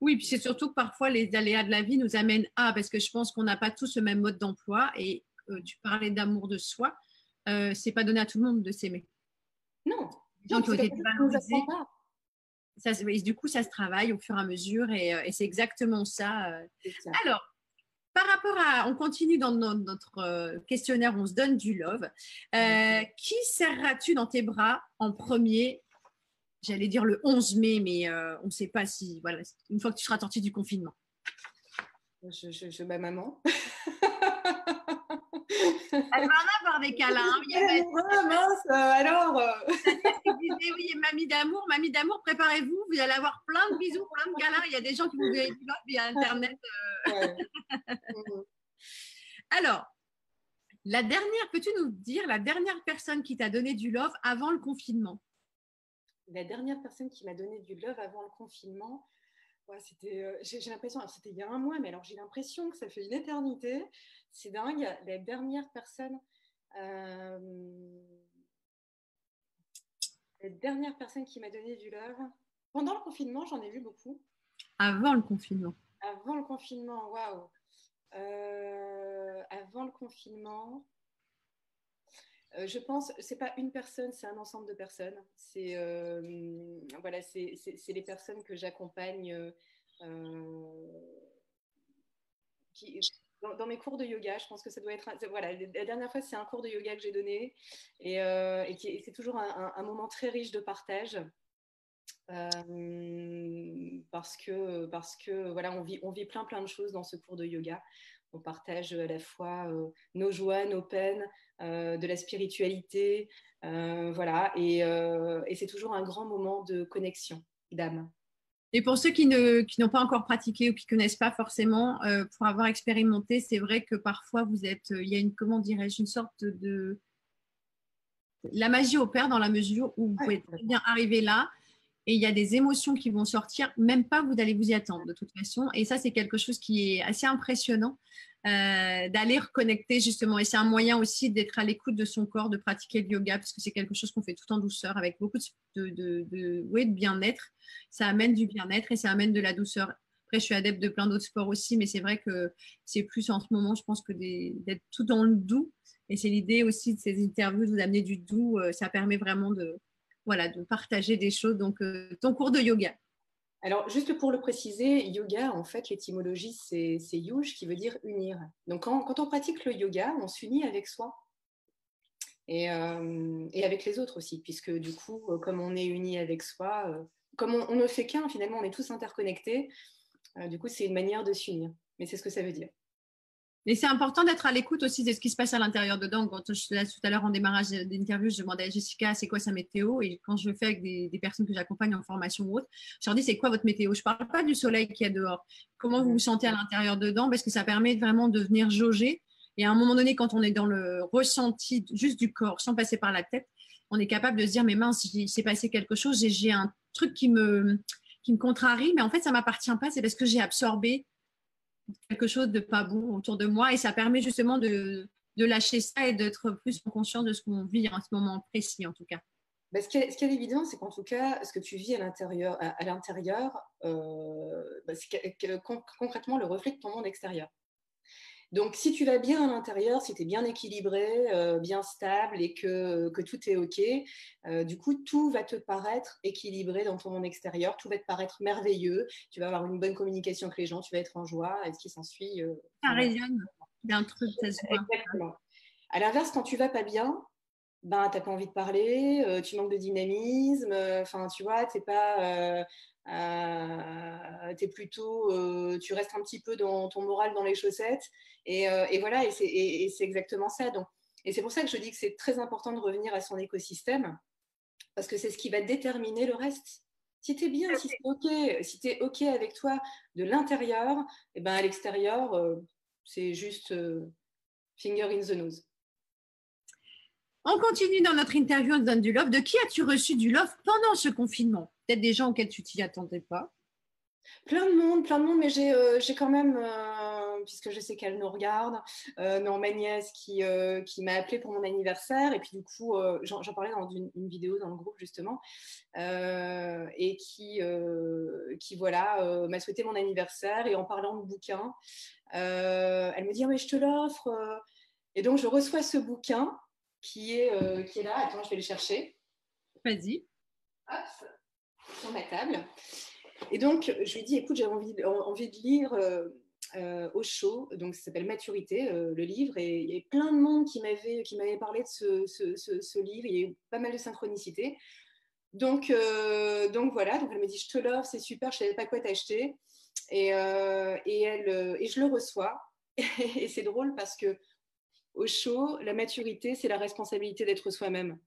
Oui, puis c'est surtout que parfois les aléas de la vie nous amènent à, parce que je pense qu'on n'a pas tous le même mode d'emploi, et tu parlais d'amour de soi euh, c'est pas donné à tout le monde de s'aimer. Non. Les gens qui ont été Ça, du coup, ça se travaille au fur et à mesure et, euh, c'est exactement ça. Euh. Alors, par rapport à, on continue dans notre questionnaire, on se donne du love. Qui serras-tu dans tes bras en premier? J'allais dire le 11 mai, mais on ne sait pas si, voilà, une fois que tu seras sorti du confinement. Je, je, je ma maman. *laughs* Elle va en avoir des câlins. Il y avait... mince, euh, alors. Euh. disait, oui, mamie d'amour, mamie d'amour, préparez-vous, vous allez avoir plein de bisous, plein de câlins. Il y a des gens qui vous verront via Internet. Euh. alors, la dernière, peux-tu nous dire la dernière personne qui t'a donné du love avant le confinement? La dernière personne qui m'a donné du love avant le confinement, c'était, j'ai, l'impression, c'était il y a un mois, mais alors j'ai l'impression que ça fait une éternité. C'est dingue. La dernière personne. Euh, la dernière personne qui m'a donné du love. Pendant le confinement, j'en ai vu beaucoup. Avant le confinement. Avant le confinement, waouh. Euh, avant le confinement, euh, je pense, c'est pas une personne, c'est un ensemble de personnes. C'est euh, voilà, c'est les personnes que j'accompagne dans, mes cours de yoga. Je pense que ça doit être voilà. La dernière fois, c'est un cours de yoga que j'ai donné et, c'est toujours un, moment très riche de partage. parce que parce que voilà vit on vit plein plein de choses dans ce cours de yoga on partage à la fois nos joies nos peines de la spiritualité voilà. Et, et c'est toujours un grand moment de connexion d'âme. Et pour ceux qui n'ont qui pas encore pratiqué ou qui ne connaissent pas forcément, pour avoir expérimenté, c'est vrai que parfois vous êtes, il y a une, comment dirais-je, une sorte de, la magie opère dans la mesure où vous pouvez très bien arriver là et il y a des émotions qui vont sortir, même pas vous allez vous y attendre de toute façon. Et ça, c'est quelque chose qui est assez impressionnant euh, d'aller reconnecter justement. Et c'est un moyen aussi d'être à l'écoute de son corps, de pratiquer le yoga, parce que c'est quelque chose qu'on fait tout en douceur avec beaucoup de, de, bien-être. Ça amène du bien-être et ça amène de la douceur. Après, je suis adepte de plein d'autres sports aussi, mais c'est vrai que c'est plus en ce moment, je pense, que d'être tout dans le doux et c'est l'idée aussi de ces interviews, de vous amener du doux. Euh, ça permet vraiment de, voilà, de partager des choses. Donc, euh, ton cours de yoga. Alors, juste pour le préciser, yoga, en fait, l'étymologie, c'est yuj qui veut dire unir. Donc, quand, on pratique le yoga, on s'unit avec soi. Et, euh, avec les autres aussi, puisque du coup, comme on est unis avec soi, comme on, ne fait qu'un, finalement, on est tous interconnectés, du coup, c'est une manière de s'unir. Mais c'est ce que ça veut dire. Et c'est important d'être à l'écoute aussi de ce qui se passe à l'intérieur dedans. Quand je tout à l'heure en démarrage d'interview, je demandais à Jessica c'est quoi sa météo? Et quand je le fais avec des, personnes que j'accompagne en formation ou autre, je leur dis c'est quoi votre météo? Je ne parle pas du soleil qui est dehors. Comment vous vous sentez à l'intérieur dedans Parce que ça permet vraiment de venir jauger. Et à un moment donné, quand on est dans le ressenti juste du corps, sans passer par la tête, on est capable de se dire mais mince, il s'est passé quelque chose, j'ai un truc qui me, qui me contrarie, mais en fait ça m'appartient pas. C'est parce que j'ai absorbé quelque chose de pas bon autour de moi et ça permet justement de, de lâcher ça et d'être plus conscient de ce qu'on vit en ce moment précis en tout cas. Ce, qui est, ce, qui est, évident, c'est qu'en tout cas, ce que tu vis à l'intérieur, à, l'intérieur, euh, bah, c'est concrètement le reflet de ton monde extérieur. Donc, si tu vas bien à l'intérieur, si tu es bien équilibré, euh, bien stable et que, que, tout est OK, euh, du coup, tout va te paraître équilibré dans ton monde extérieur, tout va te paraître merveilleux, tu vas avoir une bonne communication avec les gens, tu vas être en joie, et ce qui s'ensuit. Euh, ça résonne d'un truc, ça se Exactement. À l'inverse, quand tu vas pas bien, ben, tu n'as pas envie de parler, tu manques de dynamisme, enfin, tu vois, tu pas euh, es plutôt, euh, tu restes un petit peu dans ton moral dans les chaussettes. Et, euh, voilà, et c'est exactement ça. Donc, et c'est pour ça que je dis que c'est très important de revenir à son écosystème, parce que c'est ce qui va déterminer le reste. Si tu es bien, si tu OK, si es OK avec toi de l'intérieur, et eh ben à l'extérieur, c'est juste finger in the nose. On continue dans notre interview, on donne du love. De qui as-tu reçu du love pendant ce confinement? Peut-être des gens auxquels tu t'y attendais pas? Plein de monde, plein de monde, mais j'ai euh, quand même, euh, puisque je sais qu'elle nous regarde, euh, non, ma nièce qui, qui m'a appelé pour mon anniversaire, et puis du coup, j'en parlais dans une, vidéo dans le groupe justement, et qui, qui voilà, m'a souhaité mon anniversaire, et en parlant de bouquin, elle me dit, mais je te l'offre, et donc je reçois ce bouquin qui est, qui est là, attends, je vais le chercher. Vas-y. Hop sur ma table. Et donc, je lui dit, écoute, j'avais envie, envie de lire euh, euh, au chaud, donc ça s'appelle Maturité, euh, le livre, et il y avait plein de monde qui m'avait, qui m'avait parlé de ce, ce, livre, il y a eu pas mal de synchronicité. Donc, donc voilà, donc elle me dit, je te l'offre, c'est super, je ne savais pas quoi t'acheter. Et, et, elle, et je le reçois. *laughs* et c'est drôle parce que au chaud, la maturité, c'est la responsabilité d'être soi-même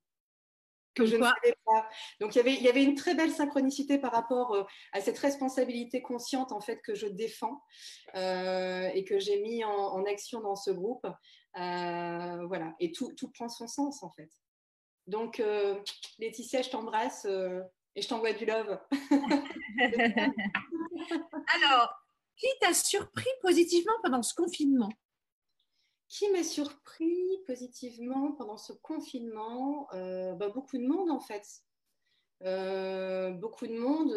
que je ne savais pas. Donc il y, avait, il y avait une très belle synchronicité par rapport euh, à cette responsabilité consciente en fait que je défends euh, et que j'ai mis en, action dans ce groupe. Euh, voilà, et tout, tout, prend son sens en fait. Donc Laetitia, je t'embrasse et je t'envoie du love. *laughs* Alors, qui t'a surpris positivement pendant ce confinement? Qui m'a surpris positivement pendant ce confinement euh, bah, Beaucoup de monde en fait. beaucoup de monde.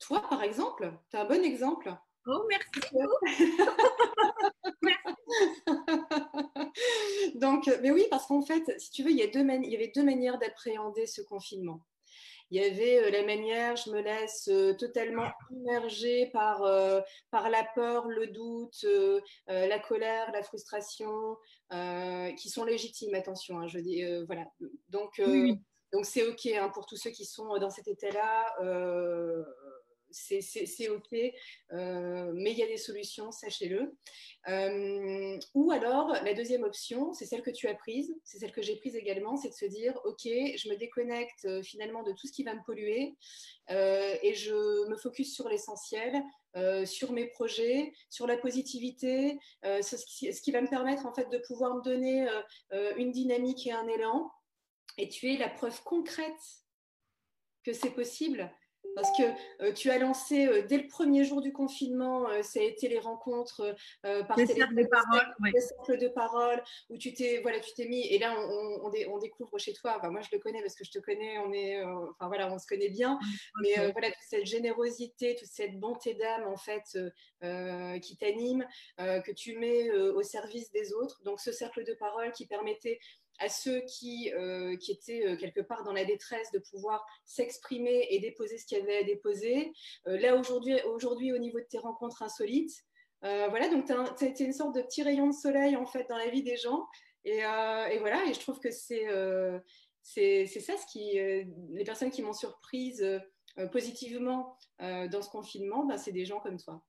toi, par exemple, tu as un bon exemple. Oh, merci. *laughs* Donc, mais oui, parce qu'en fait, si tu veux, il y, a deux il y avait deux manières d'appréhender ce confinement. Il y avait euh, la manière, je me laisse euh, totalement immerger par, euh, par la peur, le doute, la colère, la frustration, qui sont légitimes, attention, hein, je dis, voilà. Donc, donc c'est OK hein, pour tous ceux qui sont dans cet état-là c'est OK, euh, mais il y a des solutions, sachez-le. Euh, ou alors, la deuxième option, c'est celle que tu as prise, c'est celle que j'ai prise également, c'est de se dire, OK, je me déconnecte euh, finalement de tout ce qui va me polluer et je me focus sur l'essentiel, sur mes projets, sur la positivité, ce ce, qui, va me permettre en fait de pouvoir me donner une dynamique et un élan. Et tu es la preuve concrète que c'est possible parce que euh, tu as lancé euh, dès le premier jour du confinement, euh, ça a été les rencontres par téléphone, de parole, les cercles de parole, où tu t'es voilà, tu t'es mis. Et là, on, on, découvre chez toi. moi, je le connais parce que je te connais. On est, enfin voilà, on se connaît bien. Mais voilà, toute cette générosité, toute cette bonté d'âme en fait qui t'anime, que tu mets au service des autres. Donc, ce cercle de parole qui permettait à ceux qui, euh, qui étaient euh, quelque part dans la détresse de pouvoir s'exprimer et déposer ce qu'il y avait à déposer. Euh, là, aujourd'hui, au niveau de tes rencontres insolites, voilà, donc tu as, été une sorte de petit rayon de soleil en fait dans la vie des gens. Et, et voilà, et je trouve que c'est c'est ça ce qui, les personnes qui m'ont surprise positivement dans ce confinement, ben, c'est des gens comme toi.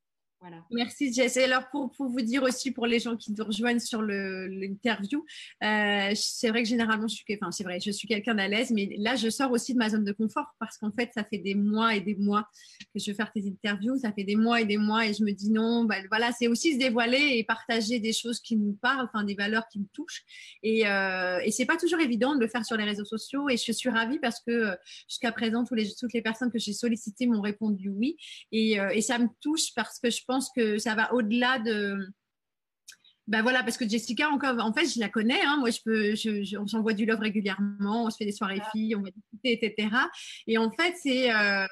Merci Jess. Et alors pour, pour, vous dire aussi pour les gens qui nous rejoignent sur l'interview, euh, c'est vrai que généralement je suis, enfin vrai, je suis quelqu'un d'à l'aise, mais là je sors aussi de ma zone de confort parce qu'en fait ça fait des mois et des mois que je veux faire tes interviews, ça fait des mois et des mois et je me dis non, bah, voilà, c'est aussi se dévoiler et partager des choses qui me parlent, enfin des valeurs qui me touchent. Et, euh, et c'est pas toujours évident de le faire sur les réseaux sociaux et je suis ravie parce que euh, jusqu'à présent tous les, toutes les personnes que j'ai sollicitées m'ont répondu oui et, euh, et ça me touche parce que je pense pense que ça va au-delà de. Ben voilà, parce que Jessica, encore, en fait, je la connais. Hein. moi, je peux, je, on s'envoie du love régulièrement, on se fait des soirées filles, on va discuter, etc. Et en fait, c'est, euh,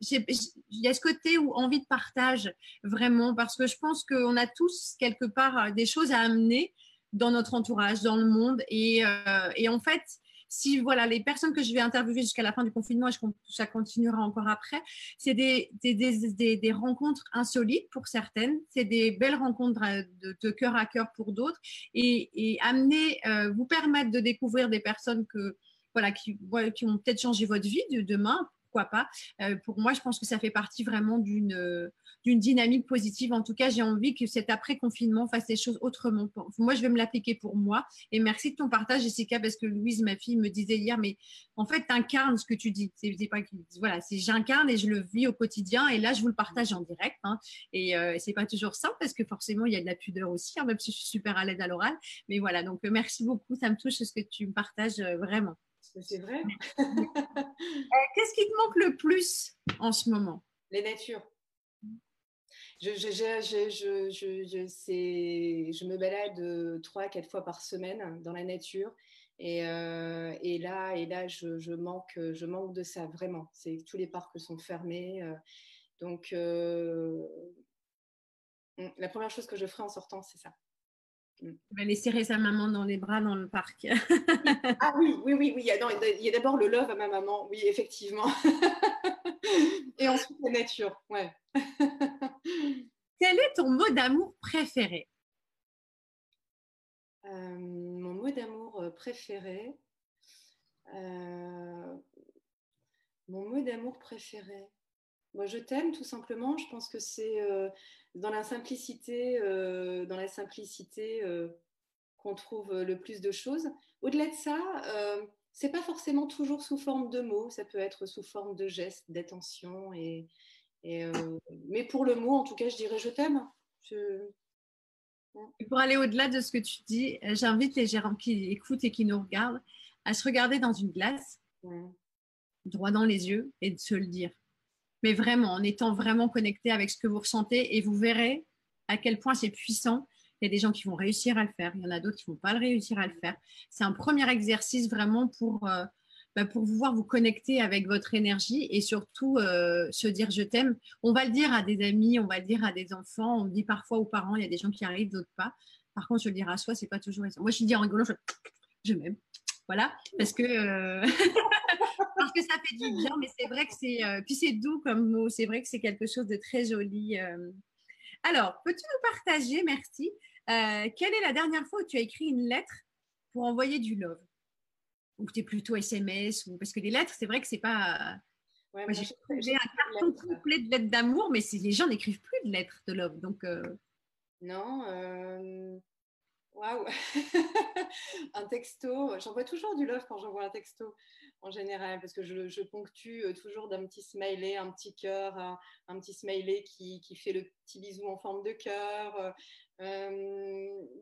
il y a ce côté où envie de partage vraiment, parce que je pense qu'on a tous quelque part des choses à amener dans notre entourage, dans le monde, et, euh, et en fait, si voilà, les personnes que je vais interviewer jusqu'à la fin du confinement, et ça continuera encore après, c'est des, rencontres insolites pour certaines, c'est des belles rencontres de, cœur à cœur pour d'autres, et, amener, euh, vous permettre de découvrir des personnes qui, qui ont peut-être changé votre vie de demain, pas. Euh, pour moi, je pense que ça fait partie vraiment d'une d'une dynamique positive. En tout cas, j'ai envie que cet après-confinement fasse les choses autrement. Moi, je vais me l'appliquer pour moi. Et merci de ton partage, Jessica, parce que Louise, ma fille, me disait hier, mais en fait, tu incarnes ce que tu dis. C'est pas voilà, c'est j'incarne et je le vis au quotidien. Et là, je vous le partage en direct. Hein. Et euh, c'est pas toujours simple parce que forcément, il y a de la pudeur aussi, hein, même si je suis super à l'aise à l'oral. Mais voilà, donc euh, merci beaucoup. Ça me touche ce que tu me partages euh, vraiment. C'est vrai. *laughs* Qu'est-ce qui te manque le plus en ce moment? Les natures je, je, je, je, me balade euh, trois, quatre fois par semaine dans la nature. Et, euh, et là, et là je, manque, je manque de ça, vraiment. C'est tous les parcs sont fermés. Euh. donc, hmm, la première chose que je ferai en sortant, c'est ça. Hmm. aller serrer sa maman dans les bras dans le parc. ah oui, oui, oui, oui. Il y a d'abord le love à ma maman, oui, effectivement. *laughs* et ensuite la nature, ouais. *laughs* Quel est ton mot d'amour préféré? Euh, Mon mot d'amour euh, préféré. Euh, mon mot d'amour préféré. Moi, je t'aime tout simplement. Je pense que c'est dans la simplicité, dans la simplicité qu'on trouve le plus de choses. Au-delà de ça, c'est pas forcément toujours sous forme de mots. Ça peut être sous forme de gestes, d'attention et, euh, mais pour le mot, en tout cas, je dirais je t'aime. Pour aller au-delà de ce que tu dis, euh, j'invite les gérants qui écoutent et qui nous regardent à se regarder dans une glace, droit dans les yeux, et de se le dire. Mais vraiment, en étant vraiment connecté avec ce que vous ressentez, et vous verrez à quel point c'est puissant. Il y a des gens qui vont réussir à le faire, il y en a d'autres qui ne vont pas le réussir à le faire. C'est un premier exercice vraiment pour, euh, bah, pouvoir vous connecter avec votre énergie et surtout euh, se dire je t'aime. On va le dire à des amis, on va le dire à des enfants, on le dit parfois aux parents, il y a des gens qui arrivent, d'autres pas. Par contre, je le dire à soi, c'est pas toujours Moi, je dis en rigolant, je, m'aime. Voilà, parce que, euh, *laughs* parce que ça fait du bien, mais c'est vrai que c'est. Euh, puis c'est doux comme mot, c'est vrai que c'est quelque chose de très joli. Alors, peux-tu nous partager, merci, quelle est la dernière fois où tu as écrit une lettre pour envoyer du love? Ou tu es plutôt SMS ou... Parce que les lettres, c'est vrai que c'est pas. Ouais, j'ai un carton complet de lettres d'amour, mais les gens n'écrivent plus de lettres de love. Donc, euh, Non. Euh, *laughs* Un texto. J'envoie toujours du love quand j'envoie un texto en général, parce que je, ponctue euh, toujours d'un petit smiley, un petit cœur, un, petit smiley qui, qui, fait le petit bisou en forme de cœur.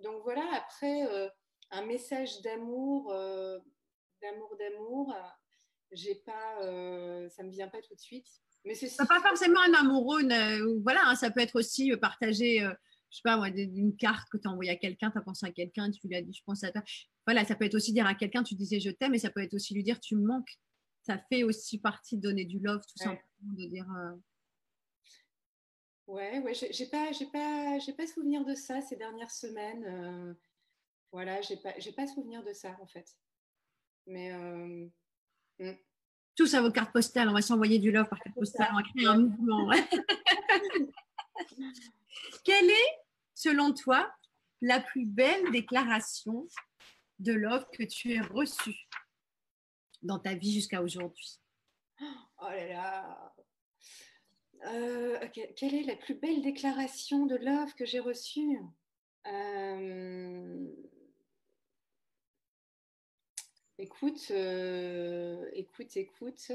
donc voilà, après, un message d'amour d'amour, d'amour, j'ai pas, euh, ça me vient pas tout de suite. Mais c'est pas forcément un amoureux, voilà, hein, ça peut être aussi euh, euh, je sais pas moi, une carte que tu as envoyée à quelqu'un, tu as pensé à quelqu'un, tu lui as dit je pense à toi. Voilà, ça peut être aussi dire à quelqu'un, tu disais je t'aime, et ça peut être aussi lui dire tu me manques. Ça fait aussi partie de donner du love, tout simplement, de dire. Ouais, ouais, j'ai pas, j'ai pas, j'ai pas souvenir de ça ces dernières semaines. voilà, j'ai pas, j'ai pas souvenir de ça en fait. Mais. Euh, hmm. Tous à vos cartes postales, on va s'envoyer du love par carte postale, on va créer un mouvement. *laughs* Quelle est, selon toi, la plus belle déclaration de love que tu aies reçue dans ta vie jusqu'à aujourd'hui? Oh là là euh, Quelle est la plus belle déclaration de love que j'ai reçue? Euh, Écoute, euh, écoute, écoute.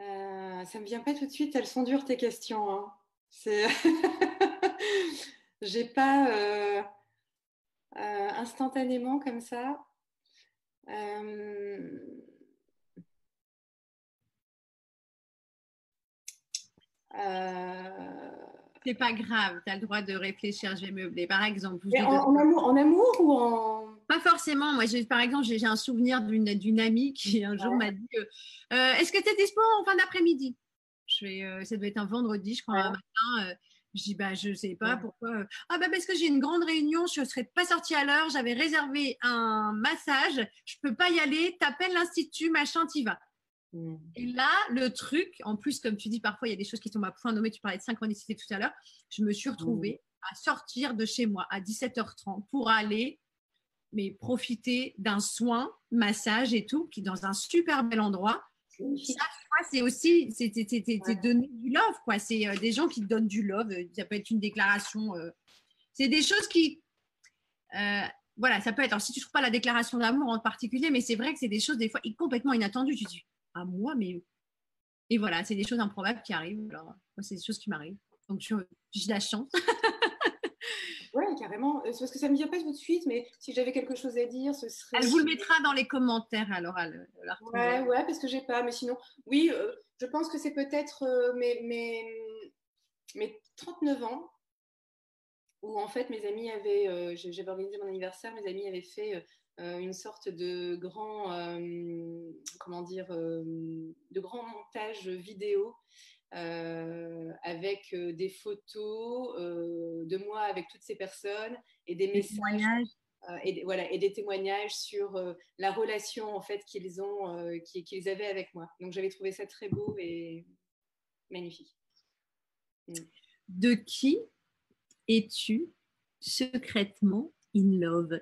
Euh, ça me vient pas tout de suite. Elles sont dures tes questions. Hein. C'est, *laughs* j'ai pas euh, euh, instantanément comme ça. C'est pas grave, tu as le droit de réfléchir, je vais meubler. Par exemple. En, amour, en, amour, ou en. Pas forcément. Moi, par exemple, j'ai un souvenir d'une amie qui un jour m'a dit euh, Est-ce que tu es dispo en fin d'après-midi? Je euh, Ça devait être un vendredi, je crois, un matin. Euh, je dis bah, Je sais pas pourquoi. Ah, bah, parce que j'ai une grande réunion, je ne serais pas sortie à l'heure, j'avais réservé un massage, je ne peux pas y aller, t'appelles l'Institut, machin, t'y vas. Mm. Et là, le truc, en plus, comme tu dis, parfois, il y a des choses qui tombent à point nommé. Tu parlais de synchronicité tout à l'heure. Je me suis retrouvée à sortir de chez moi à 17h30 pour aller mais profiter d'un soin, massage et tout, qui est dans un super bel endroit. C'est aussi, c'est donner du love, quoi. C'est euh, des gens qui donnent du love. Ça peut être une déclaration. Euh, c'est des choses qui, euh, voilà, ça peut être. Alors, si tu trouves pas la déclaration d'amour en particulier, mais c'est vrai que c'est des choses des fois complètement inattendues. Tu dis, à moi, mais. Et voilà, c'est des choses improbables qui arrivent. Alors, c'est des choses qui m'arrivent. Donc, j'ai de la chance. *laughs* oui, carrément. Euh, c'est parce que ça ne me vient pas tout de suite, mais si j'avais quelque chose à dire, ce serait. Elle vous le mettra dans les commentaires alors. ouais, ouais, parce que j'ai pas. Mais sinon, oui, euh, je pense que c'est peut-être euh, mes, mes, mes, 39 ans où en fait mes amis avaient. J'avais organisé mon anniversaire, mes amis avaient fait une sorte de grand, comment dire, de grand montage vidéo avec des photos de moi avec toutes ces personnes et des, messages. et, des, voilà, et des témoignages sur la relation en fait qu'ils ont, qu'ils avaient avec moi. Donc j'avais trouvé ça très beau et magnifique. Mm. De qui es-tu secrètement in love?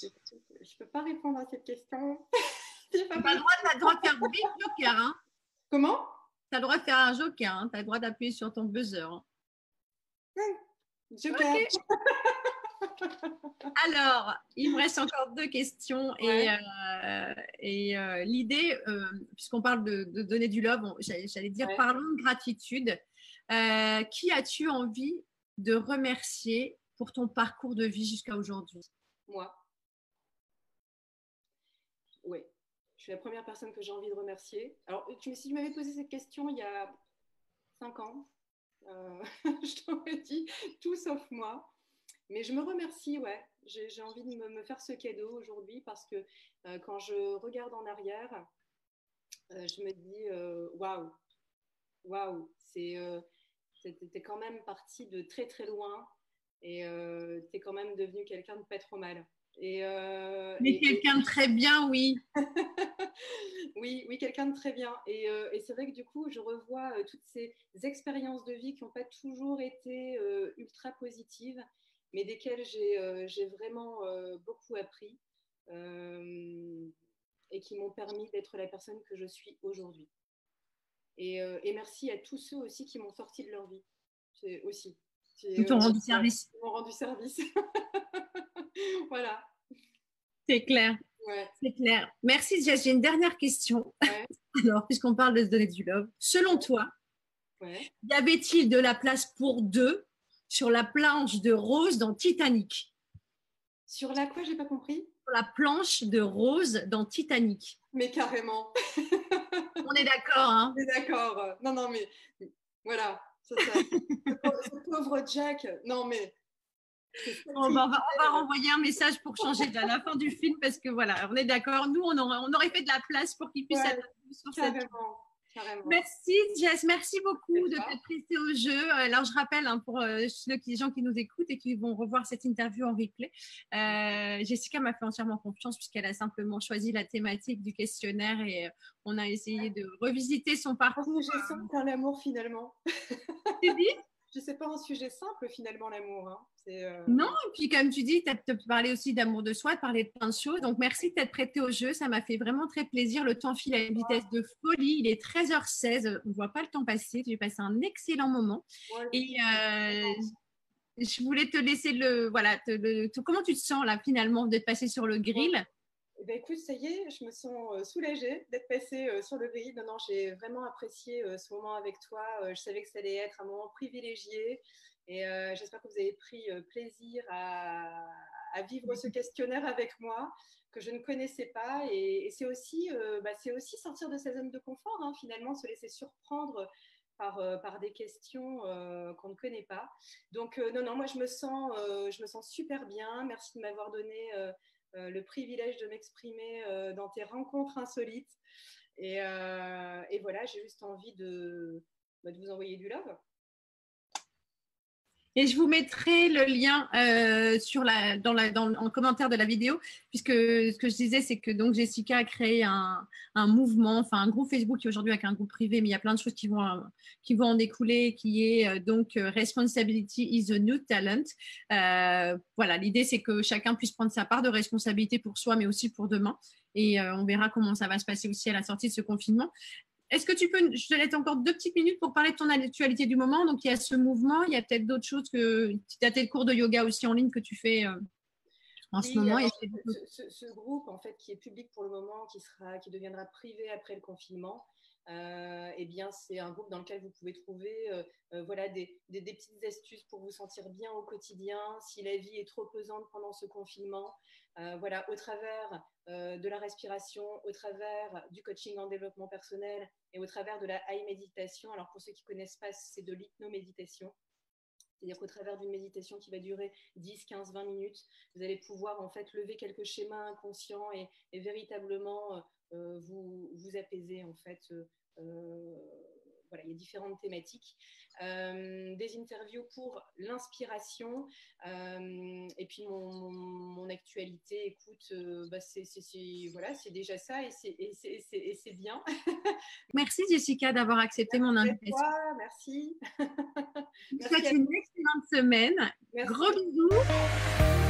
Je peux pas répondre à cette question. *laughs* tu as le droit, de faire big joker. Hein. Comment? Tu as le droit de faire un joker. Hein. Tu as le droit d'appuyer sur ton buzzer. Hein. joker. *laughs* Alors, il me reste encore deux questions. Et, euh, et euh, l'idée, euh, puisqu'on parle de, donner du love, j'allais dire parlons de gratitude. qui as-tu envie de remercier pour ton parcours de vie jusqu'à aujourd'hui? Moi. Oui, je suis la première personne que j'ai envie de remercier. Alors, si tu m'avais posé cette question il y a cinq ans, euh, *laughs* je t'aurais dit tout sauf moi. mais je me remercie, ouais. J'ai envie de me, faire ce cadeau aujourd'hui parce que quand je regarde en arrière, je me dis waouh, waouh, c'est t'es quand même parti de très très loin et tu es quand même devenu quelqu'un de pas trop mal. Et, Mais quelqu'un de très bien, oui. *laughs* oui, oui, quelqu'un de très bien. Et, et c'est vrai que du coup, je revois toutes ces expériences de vie qui n'ont pas toujours été ultra positives mais desquels j'ai vraiment beaucoup appris et qui m'ont permis d'être la personne que je suis aujourd'hui. Et, et, merci à tous ceux aussi qui m'ont sorti de leur vie. Aussi. Qui t'ont rendu service. M'ont rendu service. voilà. C'est clair. Ouais. C'est clair. Merci Jess. J'ai une dernière question. *laughs* Alors, puisqu'on parle de se donner du love, selon toi, y avait-il de la place pour deux sur la planche de Rose dans Titanic? Sur la quoi, j'ai pas compris? Sur la planche de Rose dans Titanic. Mais carrément. *laughs* On est d'accord, hein? On est d'accord. Non, non, mais voilà. Ce, pauvre Jack. Non, mais. On va, renvoyer un message pour changer à la fin du film parce que voilà, on est d'accord. Nous, on aurait, on aurait, fait de la place pour qu'il puisse être sur cette. Merci Jess, merci beaucoup de t'être prêtée au jeu. Alors je rappelle hein, pour euh, les gens qui nous écoutent et qui vont revoir cette interview en replay, euh, Jessica m'a fait entièrement confiance puisqu'elle a simplement choisi la thématique du questionnaire et euh, on a essayé de revisiter son parcours. J'ai senti l'amour finalement. Tu dis sais pas un sujet simple finalement l'amour. Hein. Euh, non, et puis comme tu dis, tu as parlé aussi d'amour de soi, de parler de plein de choses. Donc merci de t'être prêté au jeu, ça m'a fait vraiment très plaisir. Le temps file à une vitesse de folie. Il est 13h16, on ne voit pas le temps passer. J'ai passé un excellent moment. et euh, je voulais te laisser le... Voilà, comment tu te sens là finalement d'être passé sur le grill? Eh ben, écoute, ça y est, je me sens euh, soulagée d'être passée sur le grill. Non, non, j'ai vraiment apprécié ce moment avec toi. je savais que ça allait être un moment privilégié. Et euh, j'espère que vous avez pris euh, plaisir à, vivre ce questionnaire avec moi que je ne connaissais pas. Et, c'est aussi, euh, bah, aussi sortir de sa zone de confort, hein, finalement, se laisser surprendre par, par des questions qu'on ne connaît pas. Donc, non, non, moi, je me, sens, je me sens super bien. Merci de m'avoir donné le privilège de m'exprimer dans tes rencontres insolites. Et, et voilà, j'ai juste envie de, bah, de vous envoyer du love. Et je vous mettrai le lien euh, dans en commentaire de la vidéo, puisque ce que je disais, c'est que donc Jessica a créé un, mouvement, enfin un groupe Facebook qui aujourd'hui avec un groupe privé, mais il y a plein de choses qui vont, qui vont en découler, qui est euh, donc euh, Responsibility is a New Talent. Voilà, l'idée c'est que chacun puisse prendre sa part de responsabilité pour soi, mais aussi pour demain. Et on verra comment ça va se passer aussi à la sortie de ce confinement. Est-ce que tu peux, je te laisse encore deux petites minutes pour parler de ton actualité du moment. Donc, il y a ce mouvement, il y a peut-être d'autres choses que tu as tes cours de yoga aussi en ligne que tu fais euh, en ce moment. ce, groupe, en fait, qui est public pour le moment, qui, sera, qui deviendra privé après le confinement, euh, eh bien, c'est un groupe dans lequel vous pouvez trouver euh, voilà, des, des, petites astuces pour vous sentir bien au quotidien, si la vie est trop pesante pendant ce confinement. voilà, au travers de la respiration, au travers du coaching en développement personnel et au travers de la high méditation. Alors pour ceux qui ne connaissent pas, c'est de l'hypnoméditation. C'est-à-dire qu'au travers d'une méditation qui va durer 10, 15, 20 minutes, vous allez pouvoir en fait lever quelques schémas inconscients et, véritablement euh, euh, vous, vous apaiser en fait. Euh, voilà, il y a différentes thématiques. Euh, des interviews pour l'inspiration. Euh, et puis mon, actualité, écoute, euh, bah c'est voilà, déjà ça et c'est bien. *laughs* merci Jessica d'avoir accepté mon invitation. Merci. Je vous souhaite une excellente semaine. Gros bisous.